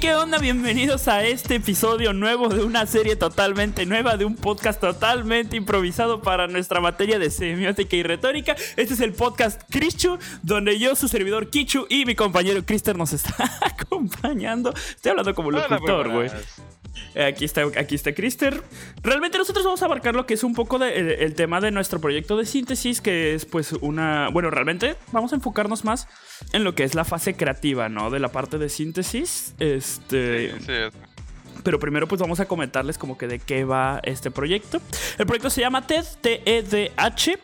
¿Qué onda? Bienvenidos a este episodio nuevo de una serie totalmente nueva, de un podcast totalmente improvisado para nuestra materia de semiótica y retórica. Este es el podcast Chrischu, donde yo, su servidor Kichu y mi compañero Krister nos está acompañando. Estoy hablando como locutor, güey. Aquí está, aquí está Krister. Realmente nosotros vamos a abarcar lo que es un poco de, el, tema de nuestro proyecto de síntesis, que es pues una... Bueno, realmente vamos a enfocarnos más en lo que es la fase creativa, ¿no? De la parte de síntesis. Este... Sí, sí. Pero primero pues vamos a comentarles como que de qué va este proyecto. El proyecto se llama TED, T-E-D-H.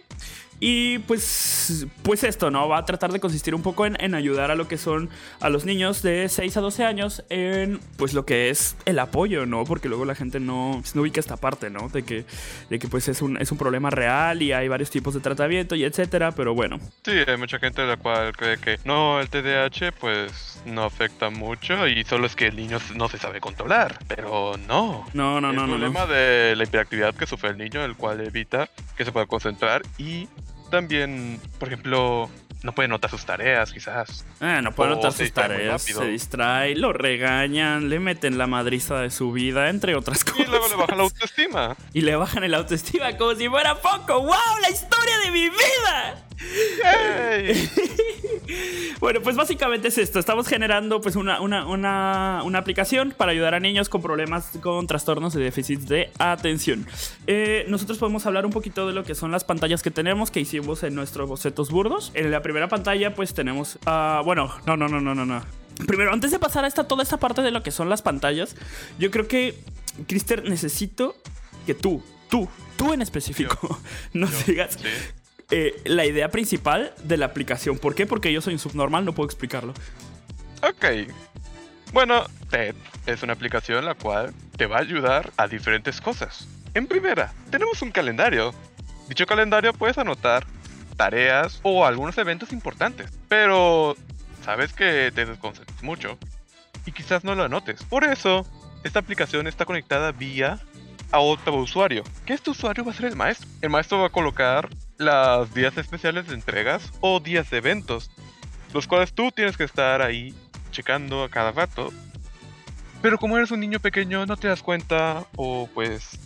Y pues, pues esto, ¿no? Va a tratar de consistir un poco en, ayudar a lo que son a los niños de 6 a 12 años en pues lo que es el apoyo, ¿no? Porque luego la gente no, no ubica esta parte, ¿no? De que, de que pues es un, es un problema real y hay varios tipos de tratamiento y etcétera, pero bueno. Sí, hay mucha gente la cual cree que no, el TDAH pues no afecta mucho y solo es que el niño no se sabe controlar, pero no. No, no, no, no. El problema de la hiperactividad que sufre el niño, el cual evita que se pueda concentrar y también, por ejemplo, no puede notar sus tareas, quizás. Ah, no puede notar sus tareas, se distrae, lo regañan, le meten la madriza de su vida, entre otras cosas. Y luego le bajan la autoestima. y le bajan el autoestima como si fuera poco. ¡Wow! ¡La historia de mi vida! bueno, pues básicamente es esto. Estamos generando pues una, una, aplicación para ayudar a niños con problemas con trastornos de déficit de atención. Eh, nosotros podemos hablar un poquito de lo que son las pantallas que tenemos, que hicimos en nuestros bocetos burdos. En la primera pantalla pues tenemos... Uh, bueno, no, no, no, no, no, no. Primero, antes de pasar a esta, toda esta parte de lo que son las pantallas, yo creo que, Crister, necesito que tú, tú, tú en específico, nos digas eh, la idea principal de la aplicación. ¿Por qué? Porque yo soy un subnormal, no puedo explicarlo. Ok. Bueno, TED es una aplicación la cual te va a ayudar a diferentes cosas. En primera, tenemos un calendario. Dicho calendario puedes anotar tareas o algunos eventos importantes. Pero sabes que te desconcentras mucho y quizás no lo anotes. Por eso, esta aplicación está conectada vía a otro usuario. Que este usuario va a ser el maestro. El maestro va a colocar las días especiales de entregas o días de eventos, los cuales tú tienes que estar ahí checando a cada rato. Pero como eres un niño pequeño no te das cuenta o pues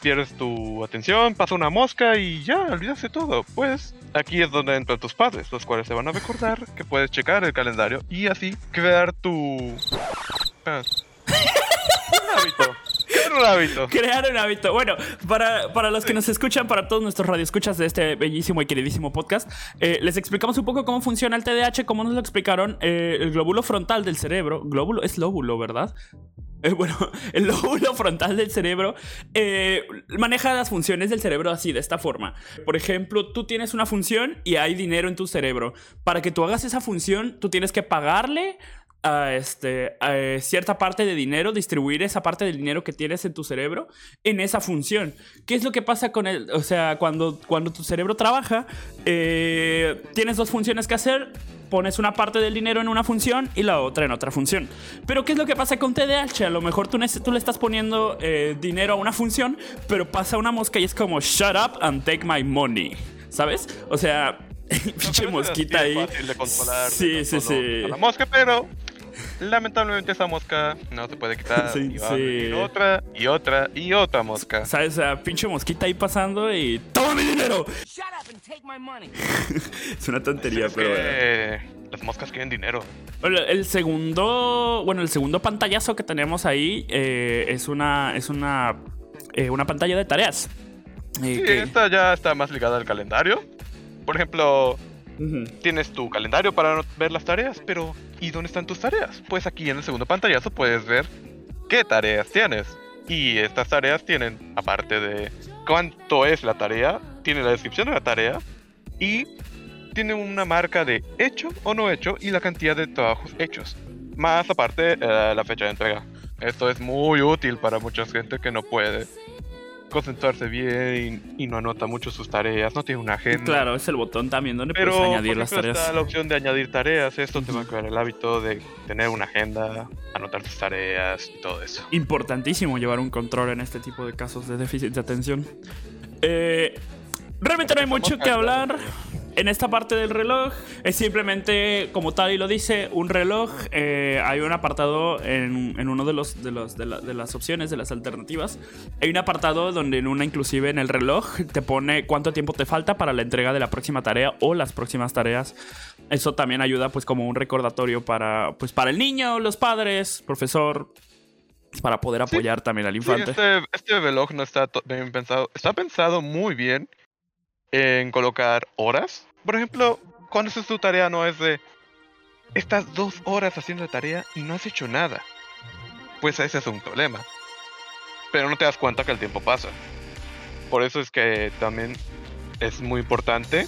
pierdes tu atención, pasa una mosca y ya, olvidaste todo. Pues aquí es donde entran tus padres, los cuales te van a recordar que puedes checar el calendario y así crear tu... Ah, un hábito un hábito. Crear un hábito. Bueno, para, para los que nos escuchan, para todos nuestros radioescuchas de este bellísimo y queridísimo podcast, eh, les explicamos un poco cómo funciona el TDAH, cómo nos lo explicaron. Eh, el glóbulo frontal del cerebro, glóbulo es lóbulo, ¿verdad? Eh, bueno, el lóbulo frontal del cerebro maneja las funciones del cerebro así, de esta forma. Por ejemplo, tú tienes una función y hay dinero en tu cerebro. Para que tú hagas esa función, tú tienes que pagarle a, este, a cierta parte de dinero, distribuir esa parte del dinero que tienes en tu cerebro en esa función. ¿Qué es lo que pasa con el, o sea, cuando, cuando tu cerebro trabaja, eh, tienes dos funciones que hacer, pones una parte del dinero en una función y la otra en otra función. Pero ¿qué es lo que pasa con TDAH? A lo mejor tú, tú le estás poniendo eh, dinero a una función, pero pasa una mosca y es como, shut up and take my money. ¿Sabes? O sea, pinche mosquita ahí. sí, sí, sí. la mosca, pero Lamentablemente esa mosca no se puede quitar. y va otra, y otra, y otra mosca. ¿Sabes? Esa pinche mosquita ahí pasando y ¡Toma mi dinero! es una tontería, pero... Las moscas quieren dinero. El segundo, bueno, el segundo pantallazo que tenemos ahí eh, es una, es una, eh, una pantalla de tareas. Eh, sí, esta ya está más ligada al calendario. Por ejemplo, Tienes tu calendario para ver las tareas, pero ¿y dónde están tus tareas? Pues aquí en el segundo pantallazo puedes ver qué tareas tienes. Y estas tareas tienen, aparte de cuánto es la tarea, tiene la descripción de la tarea y tiene una marca de hecho o no hecho y la cantidad de trabajos hechos. Más aparte eh, la fecha de entrega. Esto es muy útil para mucha gente que no puede concentrarse bien y, no anota mucho sus tareas, no tiene una agenda. Claro, es el botón también donde Pero, puedes añadir las tareas. Está la opción de añadir tareas, esto te va a crear el hábito de tener una agenda, anotar tus tareas y todo eso. Importantísimo llevar un control en este tipo de casos de déficit de atención. Eh, realmente no hay mucho que hablar en esta parte del reloj es simplemente, como tal y lo dice, un reloj. Eh, hay un apartado en, en uno de, los, de, los de, las opciones, de las alternativas. Hay un apartado donde en una, inclusive en el reloj, te pone cuánto tiempo te falta para la entrega de la próxima tarea o las próximas tareas. Eso también ayuda, pues, como un recordatorio para, pues, para el niño, los padres, profesor, para poder apoyar también al infante. este, este reloj no está bien pensado. Está pensado muy bien en colocar horas. Por ejemplo, cuando haces tu tarea no es de estás dos horas haciendo tarea y no has hecho nada. Pues ese es un problema. Pero no te das cuenta que el tiempo pasa. Por eso es que también es muy importante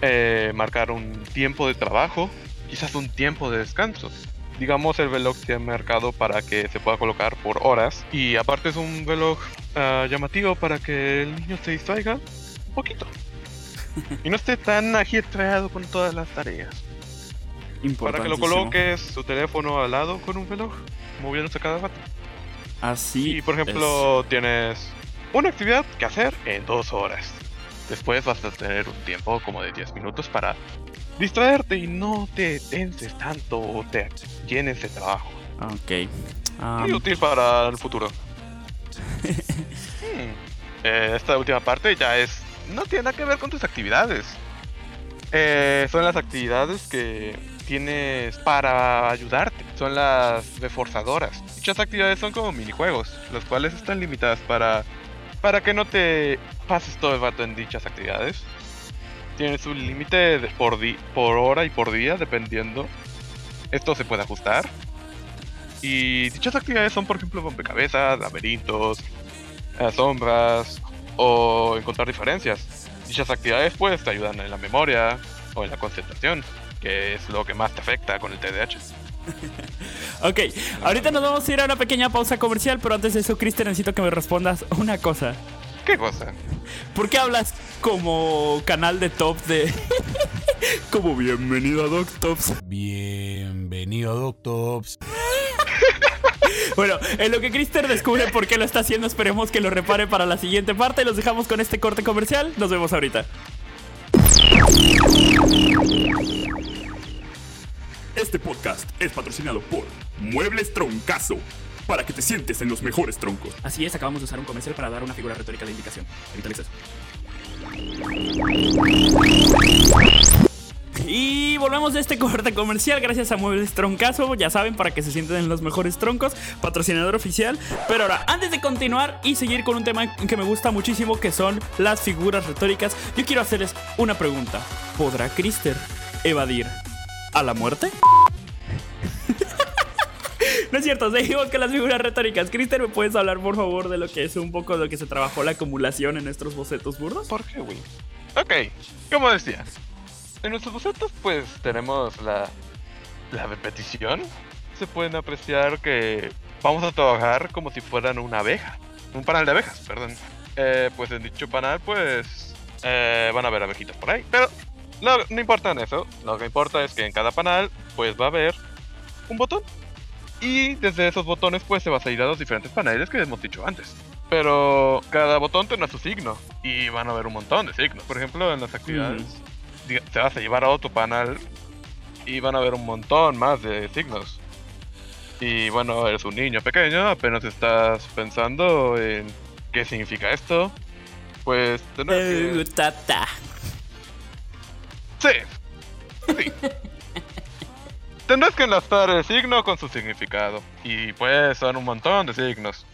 eh, marcar un tiempo de trabajo, quizás un tiempo de descanso. Digamos el reloj se ha marcado para que se pueda colocar por horas y aparte es un reloj ah, llamativo para que el niño se distraiga un poquito y no esté tan ajetreado con todas las tareas. Para que lo coloques su teléfono al lado con un reloj, moviéndose cada rato. Así. Y por ejemplo, tienes una actividad que hacer en dos horas. Después vas a tener un tiempo como de 10 minutos para distraerte y no te tenses tanto o te llenes de trabajo. Ok. Muy útil para el futuro. Hmm. Eh, esta última parte ya es no tiene nada que ver con tus actividades. Eh, son las actividades que tienes para ayudarte. Son las reforzadoras. Dichas actividades son como minijuegos, los cuales están limitadas para, para que no te pases todo el rato en dichas actividades. Tienes un límite por, por hora y por día, dependiendo. Esto se puede ajustar. Y dichas actividades son, por ejemplo, rompecabezas, laberintos, sombras, o encontrar diferencias. Dichas actividades pues te ayudan en la memoria o en la concentración, que es lo que más te afecta con el TDAH. ok, ahorita nos vamos a ir a una pequeña pausa comercial, pero antes de eso, Cristian, necesito que me respondas una cosa. ¿Qué cosa? ¿Por qué hablas como canal de top de... como bienvenido a Doctops? Bienvenido a Doctops. Bueno, en lo que Crister descubre por qué lo está haciendo, esperemos que lo repare para la siguiente parte. Los dejamos con este corte comercial. Nos vemos ahorita. Este podcast es patrocinado por Muebles Troncazo. Para que te sientes en los mejores troncos. Así es, acabamos de usar un comercial para dar una figura retórica de indicación. Evitaliza eso. Y volvemos de este corte comercial gracias a Muebles Troncazo, ya saben, para que se sienten en los mejores troncos, patrocinador oficial. Pero ahora, antes de continuar y seguir con un tema que me gusta muchísimo, que son las figuras retóricas, yo quiero hacerles una pregunta. ¿Podrá Krister evadir a la muerte? No es cierto, seguimos con las figuras retóricas. Crister, ¿me puedes hablar, por favor, de lo que es un poco de lo que se trabajó la acumulación en nuestros bocetos burdos? ¿Por qué, güey? Ok, como decía, en nuestros bocetos pues tenemos la, la repetición. Se pueden apreciar que vamos a trabajar como si fueran una abeja. Un panal de abejas, perdón. Eh, pues en dicho panal pues eh, van a haber abejitas por ahí. Pero no, no importa en eso. Lo que importa es que en cada panal pues va a haber un botón. Y desde esos botones pues se va a salir a los diferentes paneles que hemos dicho antes. Pero cada botón tiene su signo y van a haber un montón de signos. Por ejemplo, en las actividades te vas a llevar a otro panel y van a ver un montón más de signos. Y bueno, eres un niño pequeño, apenas estás pensando en qué significa esto. Pues tendrás que... tata. Sí. Sí. tendrás que enlazar el signo con su significado. Y pues son un montón de signos.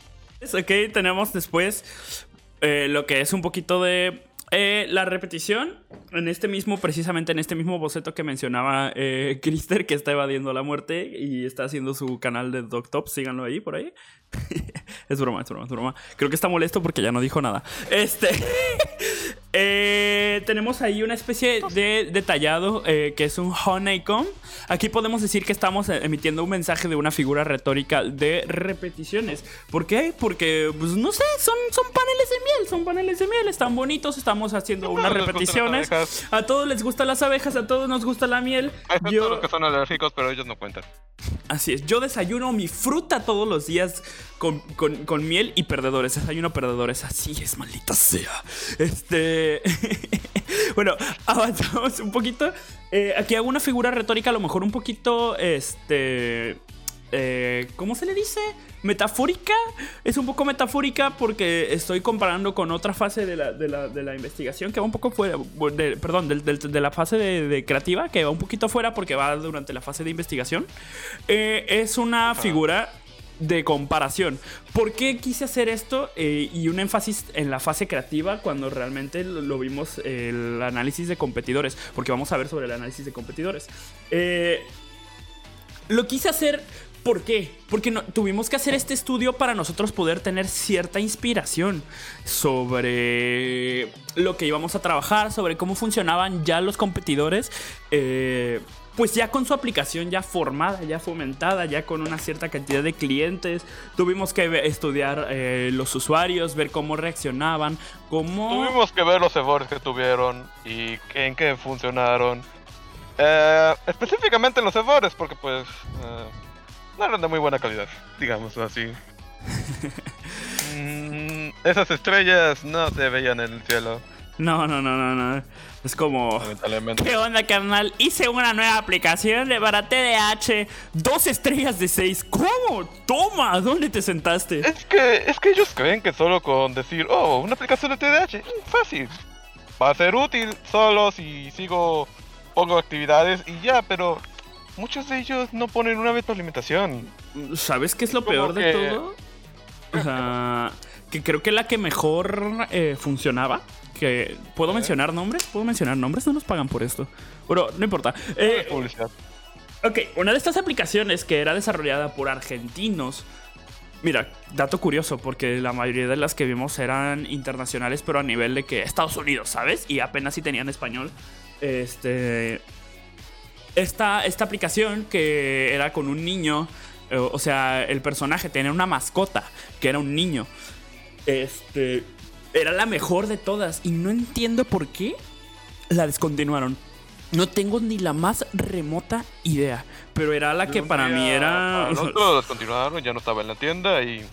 Ok, tenemos después eh, lo que es un poquito de eh, la repetición, en este mismo, precisamente en este mismo boceto que mencionaba eh, Krister, que está evadiendo la muerte y está haciendo su canal de Doctop, síganlo ahí, por ahí. es broma, es broma, es broma. Creo que está molesto porque ya no dijo nada. Este. Eh, tenemos ahí una especie de detallado eh, que es un honeycomb. Aquí podemos decir que estamos emitiendo un mensaje de una figura retórica de repeticiones. ¿Por qué? Porque, pues no sé, son, son paneles de miel, son paneles de miel, están bonitos, estamos haciendo unas repeticiones. A todos les gustan las abejas, a todos nos gusta la miel. Yo- los que son alérgicos, pero ellos no cuentan. Así es, yo desayuno mi fruta todos los días con, con- con miel y perdedores. Desayuno perdedores, así es, maldita sea. Este. bueno, avanzamos un poquito. Eh, aquí hago una figura retórica, a lo mejor un poquito. Este. Eh, ¿Cómo se le dice? Metafórica. Es un poco metafórica porque estoy comparando con otra fase de la, de la- de la investigación que va un poco fuera. de- perdón, de, la fase de, creativa que va un poquito fuera porque va durante la fase de investigación. Eh, es una figura de comparación. ¿Por qué quise hacer esto? Eh, y un énfasis en la fase creativa cuando realmente lo, lo vimos eh, el análisis de competidores. Porque vamos a ver sobre el análisis de competidores. Eh, lo quise hacer. ¿Por qué? Porque tuvimos que hacer este estudio para nosotros poder tener cierta inspiración sobre lo que íbamos a trabajar, sobre cómo funcionaban ya los competidores. eh, pues ya con su aplicación ya formada, ya fomentada, ya con una cierta cantidad de clientes. Tuvimos que estudiar eh, los usuarios, ver cómo reaccionaban, cómo... Tuvimos que ver los errores que tuvieron y en qué funcionaron. Eh, específicamente los errores, porque pues no eran de muy buena calidad, digámoslo así. Mm, esas estrellas no se veían en el cielo, No, no, no, no, no. Es como... lamentablemente. ¿Qué onda, carnal? Hice una nueva aplicación de para TDH. Dos estrellas de seis. ¿Cómo? Toma, ¿dónde te sentaste? Es que, es que ellos creen que solo con decir, oh, una aplicación de TDH, fácil. Va a ser útil solo si sigo, pongo actividades y ya, pero muchos de ellos no ponen una retroalimentación. ¿Sabes qué es lo peor de todo? O sea, que creo que la que mejor eh, funcionaba. Que, ¿Puedo mencionar nombres? ¿Puedo mencionar nombres? No nos pagan por esto. Pero no importa. Eh, Publicidad. Ok, una de estas aplicaciones que era desarrollada por argentinos. Mira, dato curioso, porque la mayoría de las que vimos eran internacionales, pero a nivel de que Estados Unidos, ¿sabes? Y apenas si tenían español. Este. Esta, esta aplicación que era con un niño. eh, O sea, el personaje tenía una mascota, que era un niño. Este. Era la mejor de todas. Y no entiendo por qué la descontinuaron. No tengo ni la más remota idea. Pero era la que para mí era. Nosotros descontinuaron, ya no estaba en la tienda y,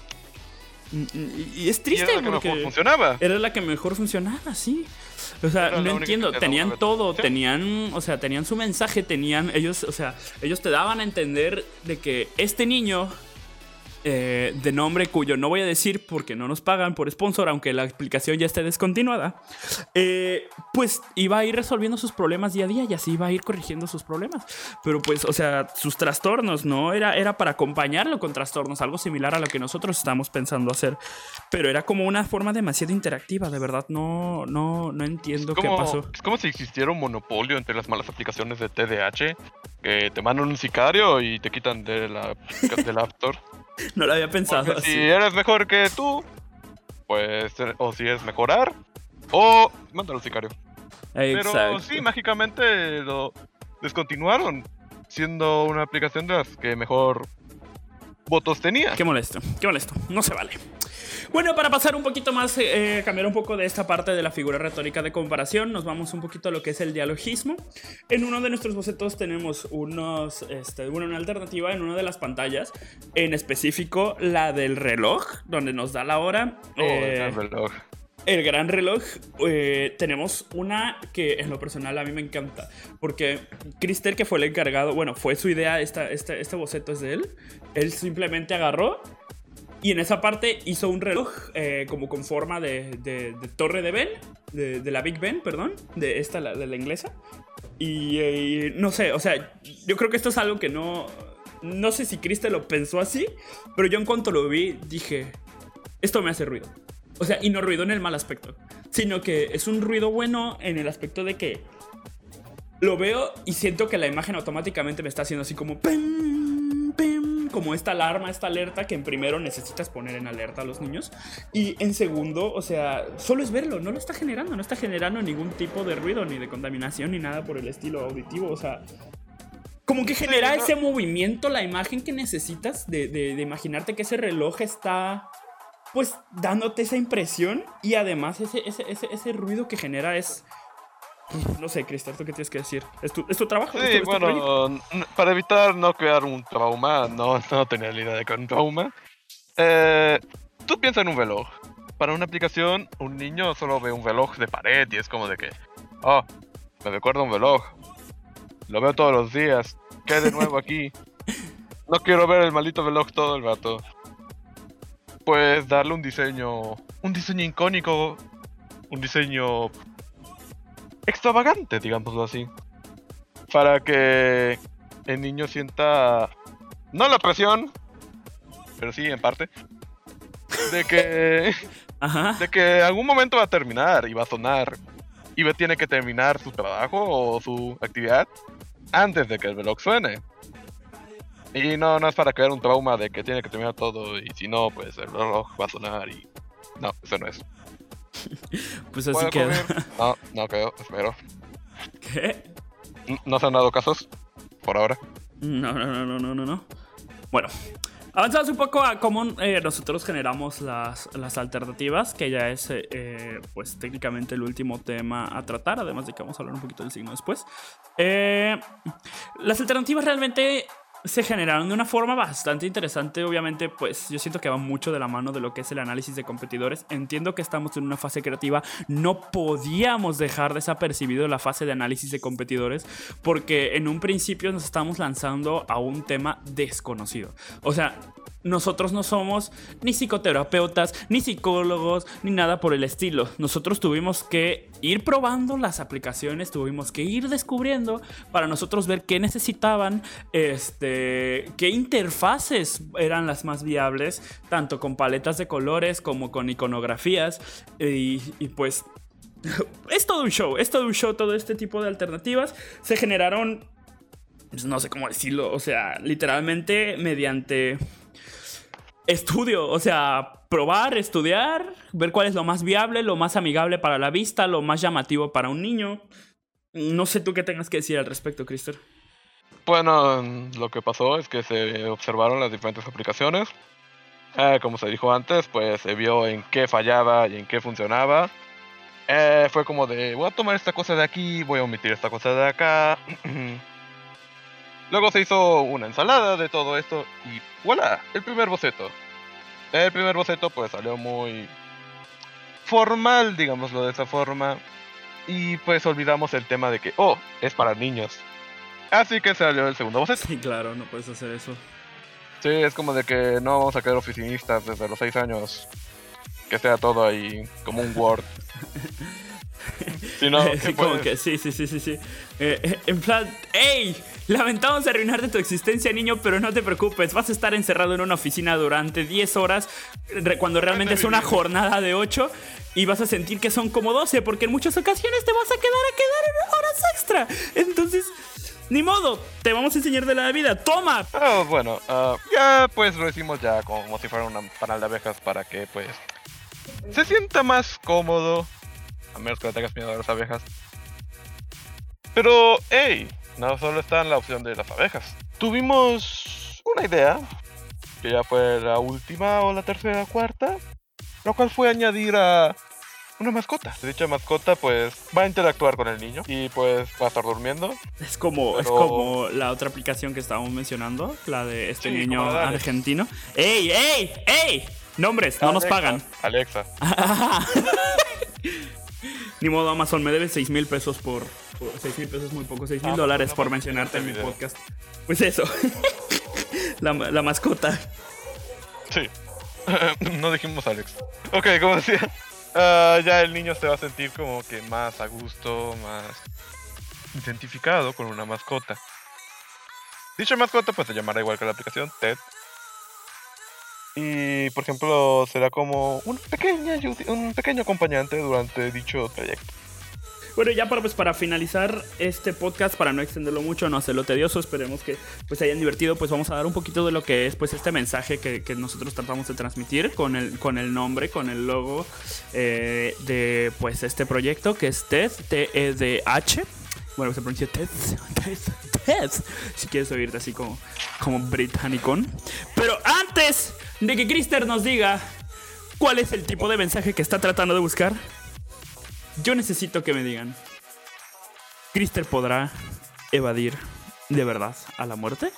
Y es y triste era la que porque mejor funcionaba. era la que mejor funcionaba, sí. O sea, no entiendo, tenían todo, tenían, o sea, tenían su mensaje, tenían ellos, o sea, ellos te daban a entender de que este niño eh, de nombre cuyo no voy a decir porque no nos pagan por sponsor, aunque la explicación ya esté descontinuada, eh, pues iba a ir resolviendo sus problemas día a día y así iba a ir corrigiendo sus problemas. Pero pues, o sea, sus trastornos, ¿no? Era, era para acompañarlo con trastornos, algo similar a lo que nosotros estamos pensando hacer. Pero era como una forma demasiado interactiva, de verdad, no, no, no entiendo qué pasó. es como si existiera un monopolio entre las malas aplicaciones de TDH que te mandan un sicario y te quitan de la, del App Store. No lo había pensado Porque si así. eres mejor que tú, pues, eh, o si es mejorar, o mándalo al sicario. Pero sí, mágicamente lo descontinuaron, siendo una aplicación de las que mejor votos tenía. Qué molesto, qué molesto. No se vale. Bueno, para pasar un poquito más, eh, cambiar un poco de esta parte de la figura retórica de comparación, nos vamos un poquito a lo que es el dialogismo. En uno de nuestros bocetos tenemos unos, este, bueno, una alternativa en una de las pantallas, en específico la del reloj, donde nos da la hora. Oh, Eh, el reloj. el gran reloj, eh, tenemos una que en lo personal a mí me encanta. Porque Crister, que fue el encargado, bueno, fue su idea, esta, esta- este boceto es de él. Él simplemente agarró y en esa parte hizo un reloj eh, como con forma de, de- de torre de Ben, de, de la Big Ben, perdón, de esta, la- de la inglesa. Y eh, no sé, o sea, yo creo que esto es algo que no... No sé si Crister lo pensó así, pero yo en cuanto lo vi dije, esto me hace ruido. O sea, y no ruido en el mal aspecto, sino que es un ruido bueno en el aspecto de que lo veo y siento que la imagen automáticamente me está haciendo así como como esta alarma, esta alerta que en primero necesitas poner en alerta a los niños y en segundo, o sea, solo es verlo, no lo está generando, no está generando ningún tipo de ruido ni de contaminación ni nada por el estilo auditivo, o sea, como que genera ese movimiento, la imagen que necesitas de, de, de imaginarte que ese reloj está pues dándote esa impresión y además ese, ese, ese, ese ruido que genera es... No sé, Cristian, ¿tú qué tienes que decir? ¿Es tu, es tu trabajo? ¿Es Sí, es tu bueno, para evitar no crear un trauma, no, no tenía la idea de crear un trauma. Eh, tú piensas en un reloj. Para una aplicación, un niño solo ve un reloj de pared y es como de que, oh, me recuerda un reloj. Lo veo todos los días. ¿Qué hay de nuevo aquí? No quiero ver el maldito reloj todo el rato. Pues darle un diseño, un diseño icónico, un diseño extravagante, digámoslo así para que el niño sienta no la presión, pero sí en parte de que Ajá. de que algún momento va a terminar y va a sonar y tiene que terminar su trabajo o su actividad antes de que el reloj suene. Y no, no es para crear un trauma de que tiene que terminar todo y si no, pues el reloj va a sonar y... No, eso no es. Pues así ¿Puedo queda. comer? No, no creo, espero. ¿Qué? No se han dado casos por ahora. No, no, no, no, no, no, no. Bueno, avanzamos un poco a cómo eh, nosotros generamos las, las alternativas, que ya es, eh, eh, pues, técnicamente el último tema a tratar, además de que vamos a hablar un poquito del signo después. Eh, las alternativas realmente se generaron de una forma bastante interesante. Obviamente, pues yo siento que va mucho de la mano de lo que es el análisis de competidores. Entiendo que estamos en una fase creativa. No podíamos dejar desapercibido la fase de análisis de competidores porque en un principio nos estamos lanzando a un tema desconocido. O sea, nosotros no somos ni psicoterapeutas, ni psicólogos, ni nada por el estilo. Nosotros tuvimos que ir probando las aplicaciones, tuvimos que ir descubriendo para nosotros ver qué necesitaban, este, qué interfaces eran las más viables, tanto con paletas de colores como con iconografías. Y, pues es todo un show, es todo un show, todo este tipo de alternativas se generaron, pues, no sé cómo decirlo, o sea, literalmente mediante estudio, o sea, probar, estudiar, ver cuál es lo más viable, lo más amigable para la vista, lo más llamativo para un niño. No sé tú qué tengas que decir al respecto, Crister. Bueno, lo que pasó es que se observaron las diferentes aplicaciones. Eh, como se dijo antes, pues se vio en qué fallaba y en qué funcionaba. Eh, fue como de, voy a tomar esta cosa de aquí, voy a omitir esta cosa de acá. Luego se hizo una ensalada de todo esto y voilà, el primer boceto. El primer boceto pues salió muy formal, digámoslo de esa forma. Y pues olvidamos el tema de que, oh, es para niños. Así que salió el segundo boceto. Sí, claro, no puedes hacer eso. Sí, es como de que no vamos a quedar oficinistas desde los 6 años. Que sea todo ahí como un Word. Si no, Sí, ¿qué como que sí, sí, sí, sí, sí. Eh, eh, en plan, ¡Ey! Lamentamos arruinarte tu existencia, niño, pero no te preocupes. Vas a estar encerrado en una oficina durante 10 horas, re- cuando realmente es una jornada de 8, y vas a sentir que son como 12, porque en muchas ocasiones te vas a quedar a quedar en horas extra. Entonces, ni modo, te vamos a enseñar de la vida. ¡Toma! Ah, bueno, ah, ya pues lo hicimos ya como si fuera una panal de abejas para que pues se sienta más cómodo. A menos que no tengas miedo a las abejas. Pero, hey, no solo está en la opción de las abejas. Tuvimos una idea, que ya fue la última o la tercera o cuarta, lo cual fue añadir a una mascota. Dicha mascota pues va a interactuar con el niño y pues va a estar durmiendo. Es como, es Pero- como la otra aplicación que estábamos mencionando, la de este Sí, niño argentino. ¡Ey, ey, ey! Nombres, no nos Alexa, pagan. Alexa. Ni modo, Amazon me debe 6 mil pesos por. 6 mil pesos es muy poco, 6 mil Ah, dólares no, por pues, mencionarte en mi video. podcast. Pues eso. la, la mascota. Sí. no dijimos Alex. Ok, como decía. Ah, ya el niño se va a sentir como que más a gusto, más identificado con una mascota. Dicha mascota pues se llamará igual que la aplicación, Ted. Y por ejemplo será como una pequeña, ayudi- un pequeño acompañante durante dicho trayecto. Bueno, ya para, pues, para finalizar este podcast, para no extenderlo mucho, no hacerlo tedioso, esperemos que pues, hayan divertido, pues vamos a dar un poquito de lo que es pues, este mensaje que, que nosotros tratamos de transmitir con el, con el nombre, con el logo eh, de pues, este proyecto que es TED, T-E-D-H. Bueno, se pronuncia TED, TED, TED, si quieres oírte así como, como británico. Pero antes de que Krister nos diga cuál es el tipo de mensaje que está tratando de buscar, yo necesito que me digan, ¿Krister podrá evadir de verdad a la muerte?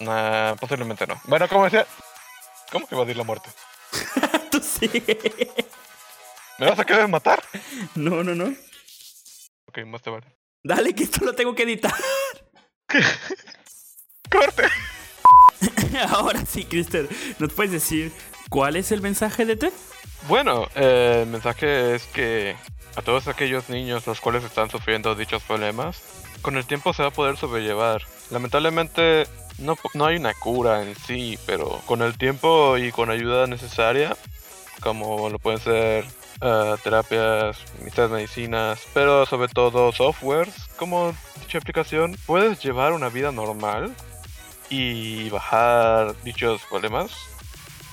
Nah, posiblemente no. Bueno, como decía, ¿cómo que evadir la muerte? Tú sí. ¿Me vas a querer matar? No, no, no. Ok, más te vale. Dale, que esto lo tengo que editar. ¡Corte! Ahora sí, Krister, ¿nos puedes decir cuál es el mensaje de Ted? Bueno, eh, el mensaje es que a todos aquellos niños los cuales están sufriendo dichos problemas, con el tiempo se va a poder sobrellevar. Lamentablemente no, no hay una cura en sí, pero con el tiempo y con ayuda necesaria, como lo pueden ser eh, terapias, estas medicinas, pero sobre todo softwares, como dicha aplicación, puedes llevar una vida normal y bajar dichos problemas,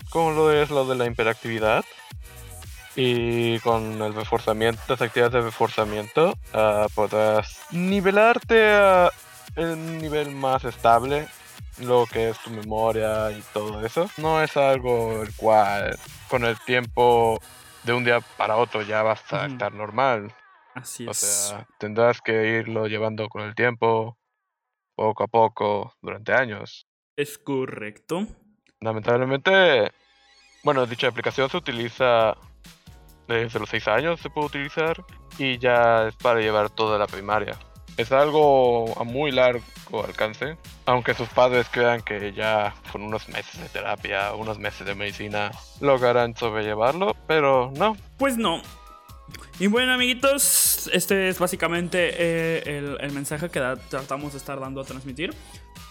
como lo es lo de la hiperactividad. Y con el reforzamiento, las actividades de reforzamiento, ah, podrás nivelarte a un nivel más estable, lo que es tu memoria y todo eso. No es algo el cual con el tiempo de un día para otro ya vas a estar normal. Así O es. sea, tendrás que irlo llevando con el tiempo, poco a poco, durante años. es correcto. Lamentablemente, bueno, dicha aplicación se utiliza desde los 6 años, se puede utilizar, y ya es para llevar toda la primaria. Es algo a muy largo alcance, aunque sus padres crean que ya con unos meses de terapia, unos meses de medicina, lograrán sobrellevarlo, pero no. Pues no. Y bueno, amiguitos, este es básicamente eh, el, el mensaje que da- tratamos de estar dando a transmitir.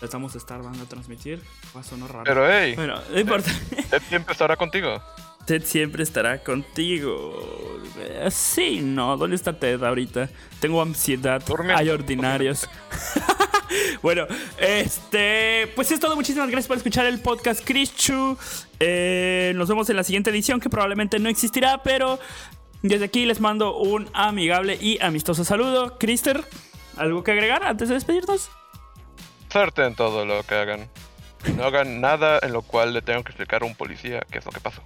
Tratamos de estar dando a transmitir. Va a sonar raro. Pero hey, bueno, no importa. Siempre estará contigo. Ted siempre estará contigo. Eh, Sí, no. ¿Dónde está Ted ahorita? Tengo ansiedad. Durmiendo, Hay ordinarios. bueno, este. Pues es todo. Muchísimas gracias por escuchar el podcast Chrischu. Eh, nos vemos en la siguiente edición que probablemente no existirá, pero desde aquí les mando un amigable y amistoso saludo. Krister, ¿algo que agregar antes de despedirnos? Suerte en todo lo que hagan. No hagan nada en lo cual le tengan que explicar a un policía qué es lo que pasó.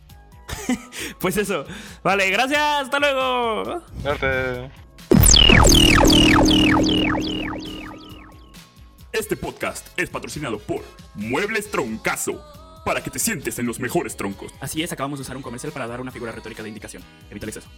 Pues eso. Vale, gracias. Hasta luego. Suerte. Este podcast es patrocinado por Muebles Troncazo, para que te sientes en los mejores troncos. Así es, acabamos de usar un comercial para dar una figura retórica de indicación. Evita el exceso.